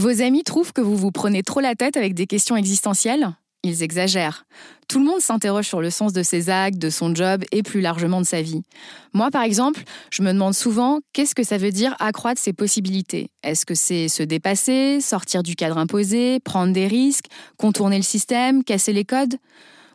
Vos amis trouvent que vous vous prenez trop la tête avec des questions existentielles? Ils exagèrent. Tout le monde s'interroge sur le sens de ses actes, de son job et plus largement de sa vie. Moi, par exemple, je me demande souvent qu'est-ce que ça veut dire accroître ses possibilités? Est-ce que c'est se dépasser, sortir du cadre imposé, prendre des risques, contourner le système, casser les codes?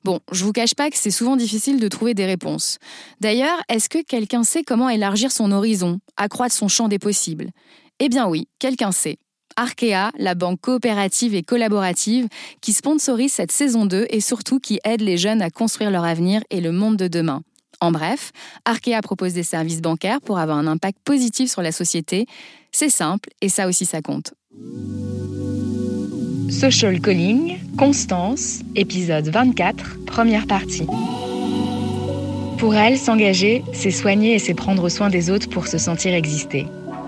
Bon, je vous cache pas que c'est souvent difficile de trouver des réponses. D'ailleurs, est-ce que quelqu'un sait comment élargir son horizon, accroître son champ des possibles? Eh bien oui, quelqu'un sait. Arkea, la banque coopérative et collaborative qui sponsorise cette saison 2 et surtout qui aide les jeunes à construire leur avenir et le monde de demain. En bref, Arkea propose des services bancaires pour avoir un impact positif sur la société. C'est simple et ça aussi ça compte. Social Calling, Constance, épisode 24, première partie. Pour elle, s'engager, c'est soigner et c'est prendre soin des autres pour se sentir exister.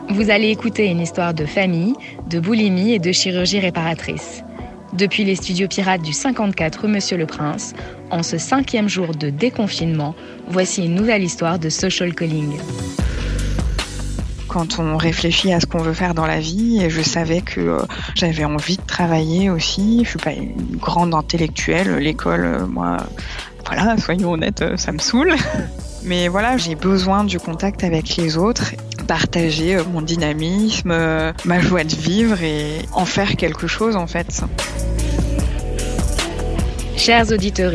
Vous allez écouter une histoire de famille, de boulimie et de chirurgie réparatrice. Depuis les studios pirates du 54 Monsieur le Prince, en ce cinquième jour de déconfinement, voici une nouvelle histoire de social calling. Quand on réfléchit à ce qu'on veut faire dans la vie, je savais que euh, j'avais envie de travailler aussi, je suis pas une grande intellectuelle, l'école, euh, moi, voilà, soyons honnêtes, euh, ça me saoule. Mais voilà, j'ai besoin du contact avec les autres partager euh, mon dynamisme, euh, ma joie de vivre et en faire quelque chose en fait. Chers auditeurs,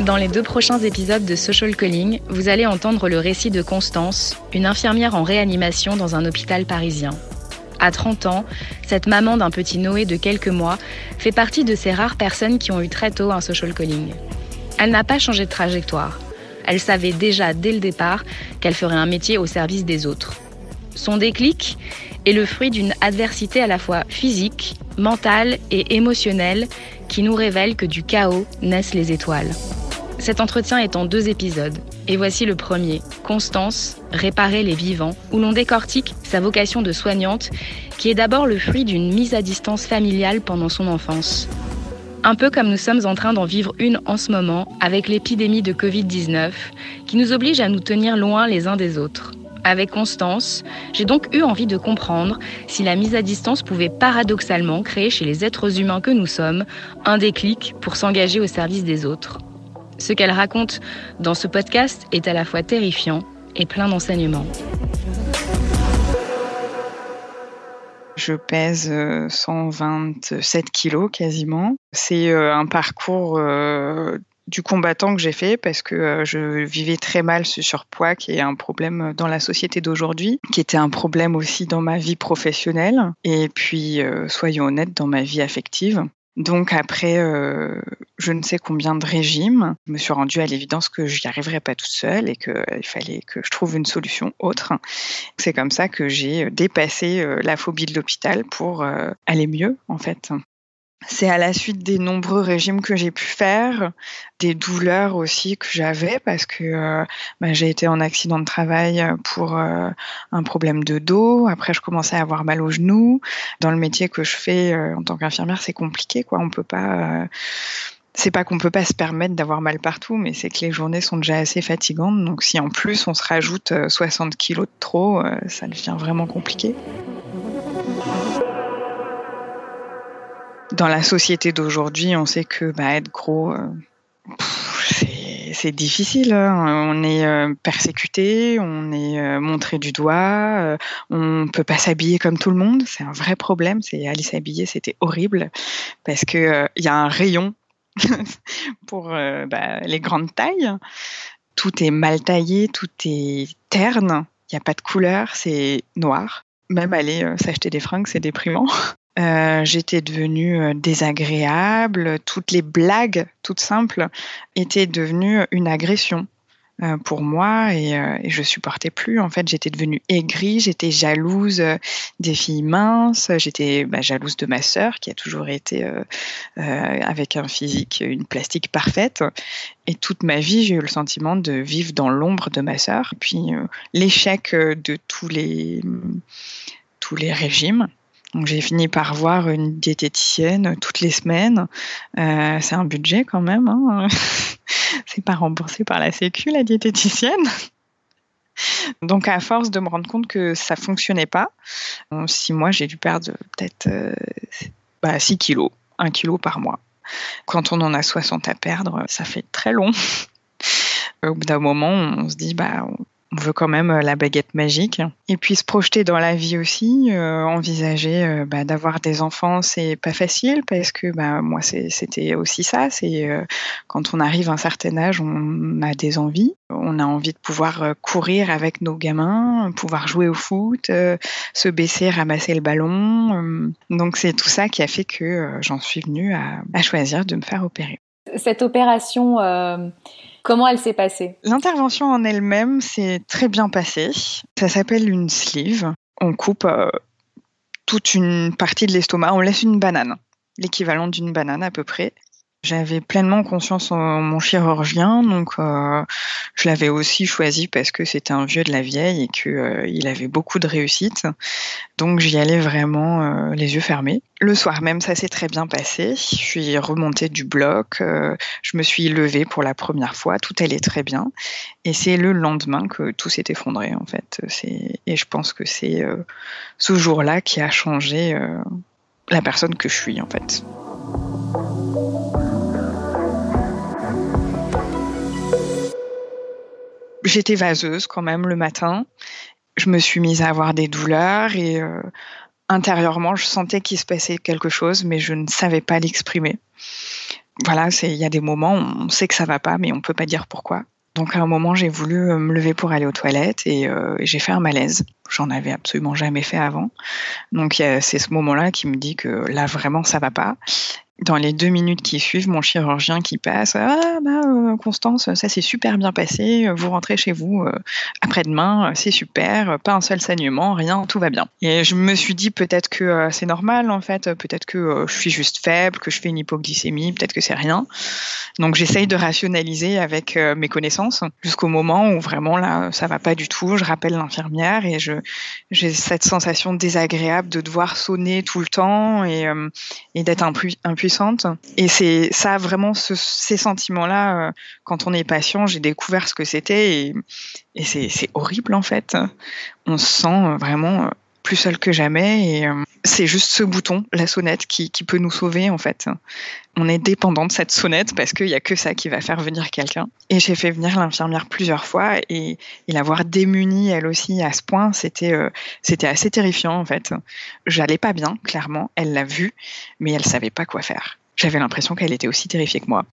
dans les deux prochains épisodes de Social Calling, vous allez entendre le récit de Constance, une infirmière en réanimation dans un hôpital parisien. À 30 ans, cette maman d'un petit Noé de quelques mois fait partie de ces rares personnes qui ont eu très tôt un social calling. Elle n'a pas changé de trajectoire. Elle savait déjà dès le départ qu'elle ferait un métier au service des autres. Son déclic est le fruit d'une adversité à la fois physique, mentale et émotionnelle qui nous révèle que du chaos naissent les étoiles. Cet entretien est en deux épisodes. Et voici le premier, Constance, réparer les vivants, où l'on décortique sa vocation de soignante, qui est d'abord le fruit d'une mise à distance familiale pendant son enfance. Un peu comme nous sommes en train d'en vivre une en ce moment avec l'épidémie de Covid-19, qui nous oblige à nous tenir loin les uns des autres. Avec Constance, j'ai donc eu envie de comprendre si la mise à distance pouvait paradoxalement créer chez les êtres humains que nous sommes un déclic pour s'engager au service des autres. Ce qu'elle raconte dans ce podcast est à la fois terrifiant et plein d'enseignements. Je pèse 127 euh, kilos quasiment. C'est euh, un parcours euh, du combattant que j'ai fait parce que euh, je vivais très mal ce surpoids qui est un problème dans la société d'aujourd'hui, qui était un problème aussi dans ma vie professionnelle et puis, euh, soyons honnêtes, dans ma vie affective. Donc après euh, je ne sais combien de régimes, je me suis rendue à l'évidence que je n'y arriverais pas toute seule et qu'il fallait que je trouve une solution autre. C'est comme ça que j'ai dépassé la phobie de l'hôpital pour aller mieux en fait. C'est à la suite des nombreux régimes que j'ai pu faire, des douleurs aussi que j'avais parce que euh, bah, j'ai été en accident de travail pour euh, un problème de dos. Après, je commençais à avoir mal aux genoux. Dans le métier que je fais euh, en tant qu'infirmière, c'est compliqué, quoi. On peut pas. c'est pas qu'on peut pas se permettre d'avoir mal partout, mais c'est que les journées sont déjà assez fatigantes. Donc, si en plus on se rajoute 60 kilos de trop, ça devient vraiment compliqué. Dans la société d'aujourd'hui, on sait que bah, être gros, euh, c'est difficile. Hein. On est euh, persécuté, on est euh, montré du doigt, on peut pas s'habiller comme tout le monde. C'est un vrai problème. C'est aller s'habiller, c'était horrible parce que il y a un rayon pour bah, les grandes tailles. Tout est mal taillé, tout est terne. Il n'y a pas de couleur, c'est noir. Même aller s'acheter des fringues, c'est déprimant. Euh, j'étais devenue euh, désagréable. Toutes les blagues, toutes simples, étaient devenues une agression euh, pour moi et, je supportais plus. En fait, j'étais devenue aigrie, j'étais jalouse des filles minces, j'étais bah, jalouse de ma sœur qui a toujours été avec un physique, une plastique parfaite. Et toute ma vie, j'ai eu le sentiment de vivre dans l'ombre de ma sœur. Puis l'échec de tous les tous les régimes donc j'ai fini par voir une diététicienne toutes les semaines. Euh, c'est un budget quand même. Hein. c'est pas remboursé par la Sécu la diététicienne. Donc à force de me rendre compte que ça fonctionnait pas, en six mois j'ai dû perdre peut-être 6 bah, kilos, 1 kilo par mois. Quand on en a 60 à perdre, ça fait très long. Au bout d'un moment, on se dit, bah, on veut quand même euh, la baguette magique. Et puis se projeter dans la vie aussi, euh, envisager euh, bah, d'avoir des enfants, c'est pas facile parce que bah, moi c'était aussi ça. C'est quand on arrive à un certain âge, on a des envies. On a envie de pouvoir courir avec nos gamins, pouvoir jouer au foot, se baisser, ramasser le ballon. donc c'est tout ça qui a fait que j'en suis venue à, à, choisir de me faire opérer. Cette opération Comment elle s'est passée? L'intervention en elle-même s'est très bien passée. Ça s'appelle une sleeve. On coupe euh, toute une partie de l'estomac, on laisse une banane, l'équivalent d'une banane à peu près. J'avais pleinement conscience en mon chirurgien, donc euh, je l'avais aussi choisi parce que c'était un vieux de la vieille et qu'il euh, avait beaucoup de réussite. Donc j'y allais vraiment euh, les yeux fermés. Le soir même, ça s'est très bien passé. Je suis remontée du bloc, je me suis levée pour la première fois, tout allait très bien. Et c'est le lendemain que tout s'est effondré en fait. Et je pense que c'est ce jour-là qui a changé la personne que je suis en fait. J'étais vaseuse quand même le matin. Je me suis mise à avoir des douleurs et euh, intérieurement, je sentais qu'il se passait quelque chose, mais je ne savais pas l'exprimer. Voilà, il y a des moments on sait que ça va pas, mais on peut pas dire pourquoi. Donc à un moment, j'ai voulu euh, me lever pour aller aux toilettes et euh, j'ai fait un malaise. J'en avais absolument jamais fait avant. Donc c'est ce moment-là qui me dit que là vraiment ça va pas dans les deux minutes qui suivent, mon chirurgien qui passe Ah, bah, euh, Constance, ça s'est super bien passé, vous rentrez chez vous euh, après-demain, c'est super, pas un seul saignement, rien, tout va bien. Et je me suis dit peut-être que euh, c'est normal en fait, peut-être que je suis juste faible, que je fais une hypoglycémie, peut-être que c'est rien. Donc j'essaye de rationaliser avec mes connaissances jusqu'au moment où vraiment là, ça va pas du tout. Je rappelle l'infirmière et je j'ai cette sensation désagréable de devoir sonner tout le temps et, et d'être impuissante et c'est ça, vraiment, ces sentiments-là, euh, quand on est patient, j'ai découvert ce que c'était et, c'est horrible en fait. On se sent vraiment euh, plus seul que jamais euh, c'est juste ce bouton, la sonnette, qui, qui, peut nous sauver en fait. On est dépendant de cette sonnette parce qu'il n'y a que ça qui va faire venir quelqu'un. Et j'ai fait venir l'infirmière plusieurs fois et, et l'avoir démunie elle aussi à ce point, c'était euh, c'était assez terrifiant en fait. J'allais pas bien, clairement. Elle l'a vu, mais elle savait pas quoi faire. J'avais l'impression qu'elle était aussi terrifiée que moi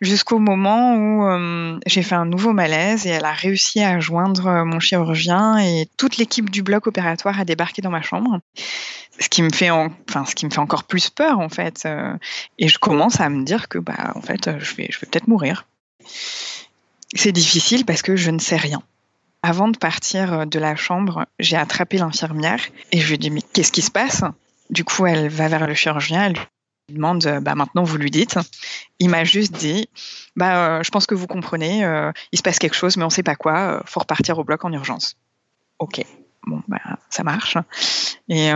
jusqu'au moment où euh, j'ai fait un nouveau malaise et elle a réussi à joindre euh, mon chirurgien et toute l'équipe du bloc opératoire a débarqué dans ma chambre. Ce qui me fait, enfin, ce qui me fait encore plus peur en fait. Euh, et je commence à me dire que bah en fait, je vais, je vais peut-être mourir. C'est difficile parce que je ne sais rien. Avant de partir de la chambre, j'ai attrapé l'infirmière et je lui ai dit mais qu'est-ce qui se passe? Du coup, elle va vers le chirurgien, demande, euh, bah, maintenant vous lui dites. Il m'a juste dit, bah, euh, je pense que vous comprenez, euh, il se passe quelque chose, mais on ne sait pas quoi, faut repartir au bloc en urgence. Ok, bon, bah, ça marche. Et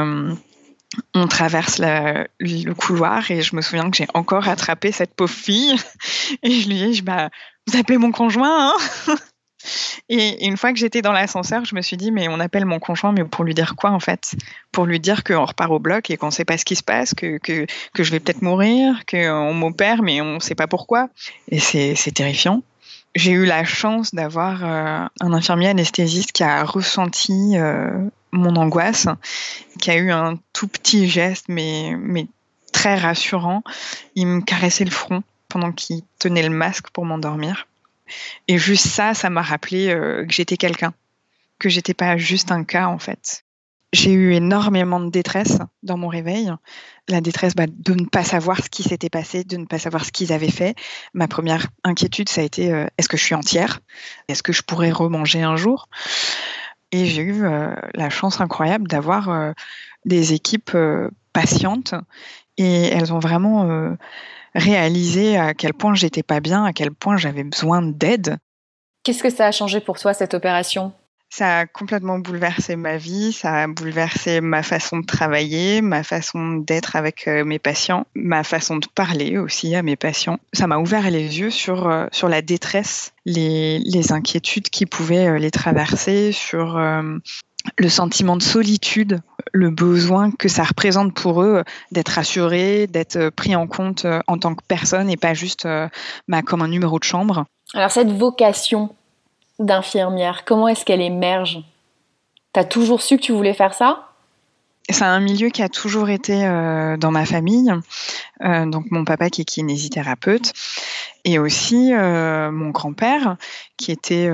on traverse le couloir et je me souviens que j'ai encore attrapé cette pauvre fille et je lui dit, bah, vous appelez mon conjoint, hein? Et une fois que j'étais dans l'ascenseur, je me suis dit, mais on appelle mon conjoint, mais pour lui dire quoi en fait? Pour lui dire qu'on repart au bloc et qu'on ne sait pas ce qui se passe, que, que, que je vais peut-être mourir, qu'on m'opère, mais on ne sait pas pourquoi. Et c'est terrifiant. J'ai eu la chance d'avoir euh, un infirmier anesthésiste qui a ressenti euh, mon angoisse, qui a eu un tout petit geste, mais, mais très rassurant. Il me caressait le front pendant qu'il tenait le masque pour m'endormir. Et juste ça, ça m'a rappelé euh, que j'étais quelqu'un, que j'étais pas juste un cas en fait. J'ai eu énormément de détresse dans mon réveil. La détresse bah, de ne pas savoir ce qui s'était passé, de ne pas savoir ce qu'ils avaient fait. Ma première inquiétude, ça a été euh, est-ce que je suis entière? Est-ce que je pourrais remanger un jour? Et j'ai eu euh, la chance incroyable d'avoir des équipes patientes et elles ont vraiment réaliser à quel point j'étais pas bien, à quel point j'avais besoin d'aide. Qu'est-ce que ça a changé pour toi cette opération? Ça a complètement bouleversé ma vie, ça a bouleversé ma façon de travailler, ma façon d'être avec euh, mes patients, ma façon de parler aussi à mes patients. Ça m'a ouvert les yeux sur, euh, sur la détresse, les, les inquiétudes qui pouvaient euh, les traverser, sur le sentiment de solitude, le besoin que ça représente pour eux d'être assurés, d'être pris en compte en tant que personne et pas juste bah, comme un numéro de chambre. Alors cette vocation d'infirmière Comment est-ce qu'elle émerge? T'as toujours su que tu voulais faire ça? C'est un milieu qui a toujours été euh, dans ma famille. Euh, donc mon papa qui est kinésithérapeute et aussi euh, mon grand-père qui était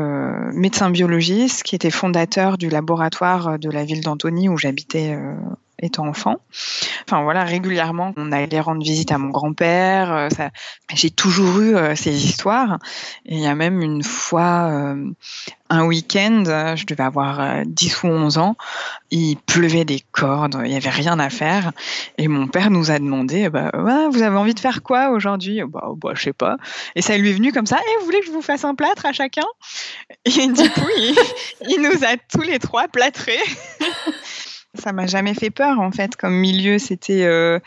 médecin biologiste, qui était fondateur du laboratoire de la ville d'Antony où j'habitais étant enfant. Enfin voilà, régulièrement, on allait rendre visite à mon grand-père. Euh, j'ai toujours eu euh, ces histoires. Et il y a même une fois, euh, un week-end, je devais avoir 10 ou 11 ans, il pleuvait des cordes, il n'y avait rien à faire. Et mon père nous a demandé, bah, vous avez envie de faire quoi aujourd'hui? Bah, bah, je sais pas. Et ça lui est venu comme ça, eh, vous voulez que je vous fasse un plâtre à chacun? Et du coup, il nous a tous les trois plâtrés. Ça m'a jamais fait peur en fait comme milieu. C'était, euh,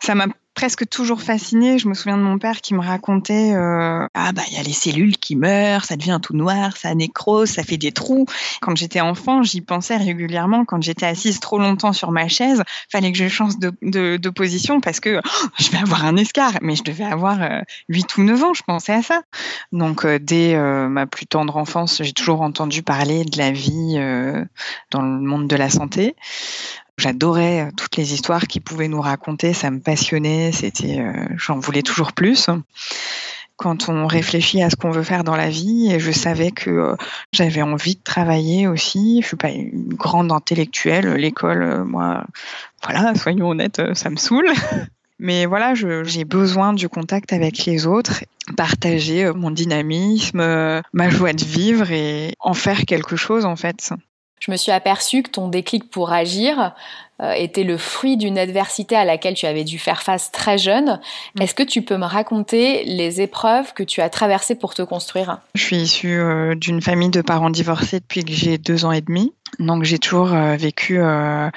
ça m'a presque toujours fascinée. Je me souviens de mon père qui me racontait euh, ah bah il y a les cellules qui meurent, ça devient tout noir, ça nécrose, ça fait des trous. Quand j'étais enfant, j'y pensais régulièrement. Quand j'étais assise trop longtemps sur ma chaise, fallait que je change de, de, position parce que oh, je vais avoir un escar. Mais je devais avoir euh, 8 ou 9 ans, je pensais à ça. Donc euh, dès euh, ma plus tendre enfance, j'ai toujours entendu parler de la vie dans le monde de la santé. J'adorais euh, toutes les histoires qu'ils pouvaient nous raconter, ça me passionnait, c'était, euh, j'en voulais toujours plus. Quand on réfléchit à ce qu'on veut faire dans la vie, je savais que euh, j'avais envie de travailler aussi. Je suis pas une grande intellectuelle, l'école, moi, voilà, soyons honnêtes, ça me saoule. Mais voilà, j'ai besoin du contact avec les autres, partager mon dynamisme, ma joie de vivre et en faire quelque chose en fait je me suis aperçue que ton déclic pour agir euh, était le fruit d'une adversité à laquelle tu avais dû faire face très jeune. Mm. Est-ce que tu peux me raconter les épreuves que tu as traversées pour te construire? Je suis issue euh, d'une famille de parents divorcés depuis que j'ai deux ans et demi. Donc j'ai toujours euh, vécu euh,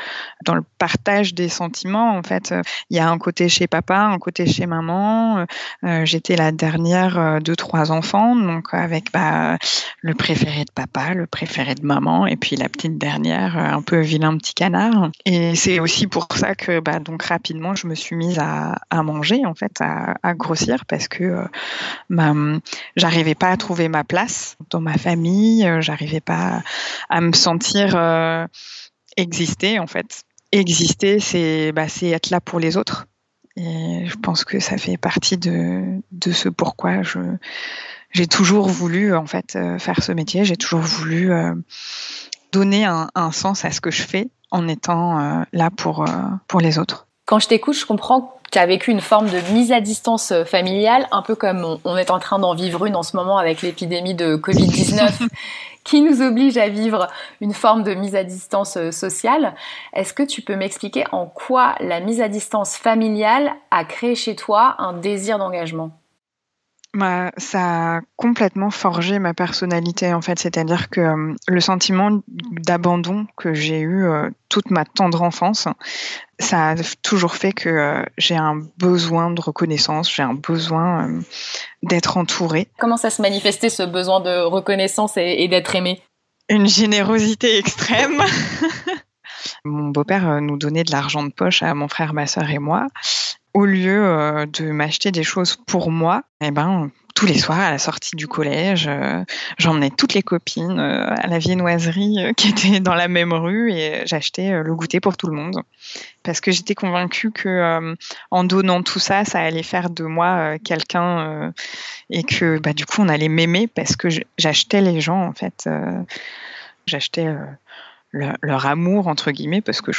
dans le partage des sentiments. En fait, il y a un côté chez papa, un côté chez maman. Euh, j'étais la dernière de trois enfants, donc avec bah, le préféré de papa, le préféré de maman, et puis la petite dernière, un peu vilain petit canard. Et c'est aussi pour ça que bah, donc rapidement je me suis mise à, manger en fait, à, grossir parce que j'arrivais pas à trouver ma place dans ma famille, j'arrivais pas à me sentir euh, exister en fait. Exister, c'est bah, être là pour les autres. Et je pense que ça fait partie de, de ce pourquoi je j'ai toujours voulu en fait euh, faire ce métier. J'ai toujours voulu euh, donner un, un, sens à ce que je fais en étant là pour pour les autres. Quand je t'écoute, je comprends tu as vécu une forme de mise à distance familiale, un peu comme on, est en train d'en vivre une en ce moment avec l'épidémie de Covid-19 qui nous oblige à vivre une forme de mise à distance euh, sociale. Est-ce que tu peux m'expliquer en quoi la mise à distance familiale a créé chez toi un désir d'engagement? Bah, ça a complètement forgé ma personnalité en fait, c'est-à-dire que euh, le sentiment d'abandon que j'ai eu euh, toute ma tendre enfance, ça a toujours fait que euh, j'ai un besoin de reconnaissance, j'ai un besoin d'être entourée. Comment ça se manifestait ce besoin de reconnaissance et, et d'être aimé Une générosité extrême. Mon beau-père nous donnait de l'argent de poche à mon frère, ma soeur et moi au lieu euh, de m'acheter des choses pour moi, eh ben, tous les soirs à la sortie du collège, euh, j'emmenais toutes les copines euh, à la viennoiserie qui était dans la même rue et j'achetais le goûter pour tout le monde. Parce que j'étais convaincue que en donnant tout ça, ça allait faire de moi quelqu'un et que bah, du coup on allait m'aimer parce que j'achetais les gens en fait, j'achetais leur, amour entre guillemets parce que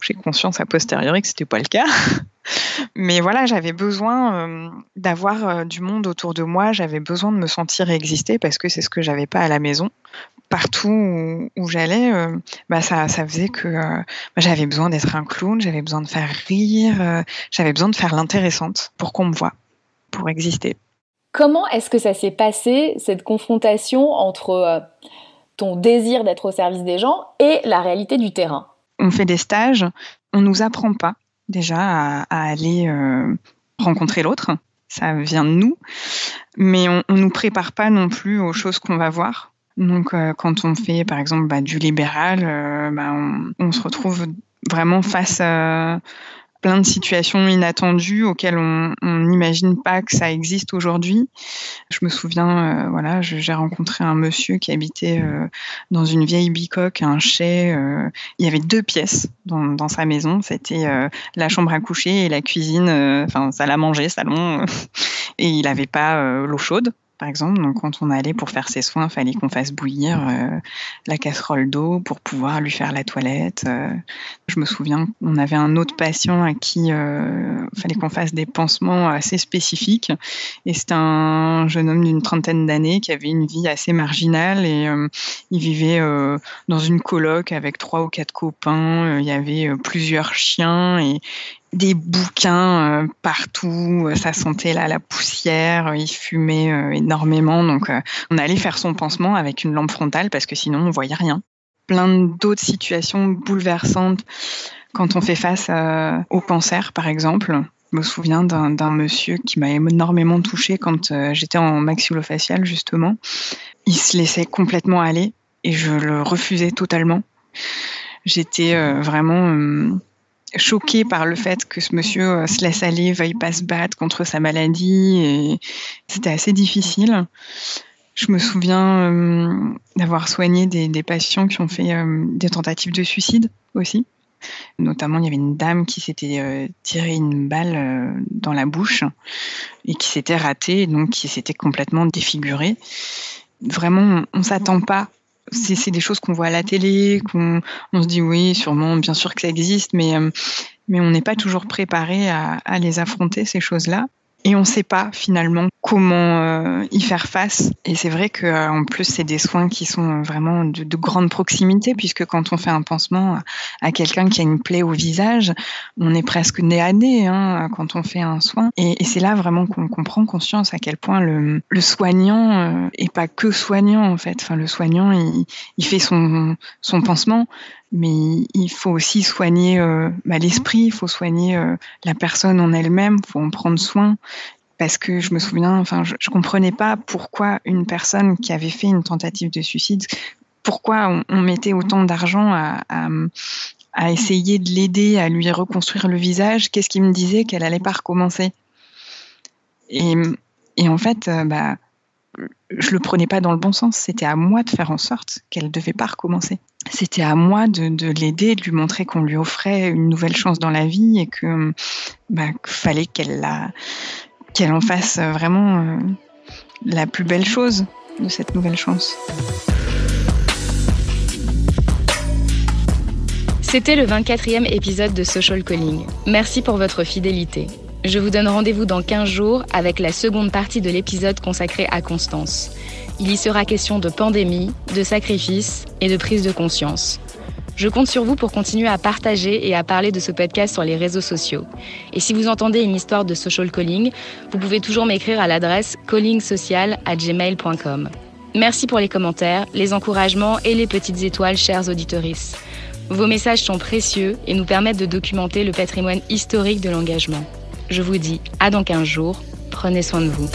j'ai conscience a posteriori que c'était pas le cas. Mais voilà, j'avais besoin euh, d'avoir euh, du monde autour de moi, j'avais besoin de me sentir exister parce que c'est ce que j'avais pas à la maison. Partout où, j'allais, euh, bah ça, ça faisait que bah, j'avais besoin d'être un clown, j'avais besoin de faire rire, j'avais besoin de faire l'intéressante pour qu'on me voit, pour exister. Comment est-ce que ça s'est passé, cette confrontation entre ton désir d'être au service des gens et la réalité du terrain. On fait des stages, on nous apprend pas déjà à, aller euh, rencontrer l'autre, ça vient de nous, mais on, ne nous prépare pas non plus aux choses qu'on va voir. Donc, euh, quand on fait, par exemple, bah, du libéral, euh, bah, on, on, se retrouve vraiment face à, plein de situations inattendues auxquelles on n'imagine pas que ça existe aujourd'hui. Je me souviens, euh, voilà, j'ai rencontré un monsieur qui habitait euh, dans une vieille bicoque, un chai. Euh, il y avait deux pièces dans, dans sa maison. C'était la chambre à coucher et la cuisine, enfin salle à manger, salon. et il n'avait pas l'eau chaude par exemple. Donc, quand on allait pour faire ses soins, il fallait qu'on fasse bouillir euh, la casserole d'eau pour pouvoir lui faire la toilette. Euh. je me souviens, on avait un autre patient à qui il euh, fallait qu'on fasse des pansements assez spécifiques. Et c'était un jeune homme d'une trentaine d'années qui avait une vie assez marginale et il vivait dans une coloc avec trois ou quatre copains. Il y avait plusieurs chiens et, des bouquins euh, partout, ça sentait là la poussière, il fumait euh, énormément, donc euh, on allait faire son pansement avec une lampe frontale parce que sinon on voyait rien. Plein d'autres situations bouleversantes quand on fait face au cancer, par exemple. Je me souviens d'un monsieur qui m'a énormément touchée quand j'étais en maxillofacial justement. Il se laissait complètement aller et je le refusais totalement. J'étais vraiment choquée par le fait que ce monsieur euh, se laisse aller, veuille pas se battre contre sa maladie. Et c'était assez difficile. Je me souviens euh, d'avoir soigné des, patients qui ont fait euh, des tentatives de suicide aussi. Notamment, il y avait une dame qui s'était tiré une balle dans la bouche et qui s'était ratée, donc qui s'était complètement défigurée. Vraiment, on ne s'attend pas c'est des choses qu'on voit à la télé, qu'on on se dit oui, sûrement, bien sûr que ça existe, mais, euh, mais on n'est pas toujours préparé à, à les affronter, ces choses-là et on ne sait pas finalement comment euh, y faire face. Et c'est vrai qu'en plus, c'est des soins qui sont vraiment de, grande proximité, puisque quand on fait un pansement à quelqu'un qui a une plaie au visage, on est presque nez à nez hein, quand on fait un soin. Et, c'est là vraiment qu'on prend conscience à quel point le, soignant euh, pas que soignant en fait. Enfin, le soignant, il, il fait son, son pansement, mais il faut aussi soigner euh, bah, l'esprit, il faut soigner euh, la personne en elle-même, il faut en prendre soin. Parce que je me souviens, enfin, je, ne comprenais pas pourquoi une personne qui avait fait une tentative de suicide, pourquoi on, mettait autant d'argent à, essayer de l'aider, à lui reconstruire le visage. Qu'est-ce qui me disait qu'elle allait pas recommencer? Et, et, en fait, euh, bah, je le prenais pas dans le bon sens. C'était à moi de faire en sorte qu'elle ne devait pas recommencer. C'était à moi de, l'aider, de lui montrer qu'on lui offrait une nouvelle chance dans la vie et que bah, fallait qu'elle qu'elle en fasse vraiment euh, la plus belle chose de cette nouvelle chance. C'était le 24e épisode de Social Calling. Merci pour votre fidélité. Je vous donne rendez-vous dans 15 jours avec la seconde partie de l'épisode consacré à Constance. Il y sera question de pandémie, de sacrifice et de prise de conscience. Je compte sur vous pour continuer à partager et à parler de ce podcast sur les réseaux sociaux. Et si vous entendez une histoire de social calling, vous pouvez toujours m'écrire à l'adresse callingsocial@gmail.com. Merci pour les commentaires, les encouragements et les petites étoiles, chers auditorices. Vos messages sont précieux et nous permettent de documenter le patrimoine historique de l'engagement. Je vous dis à dans 15 jours. Prenez soin de vous.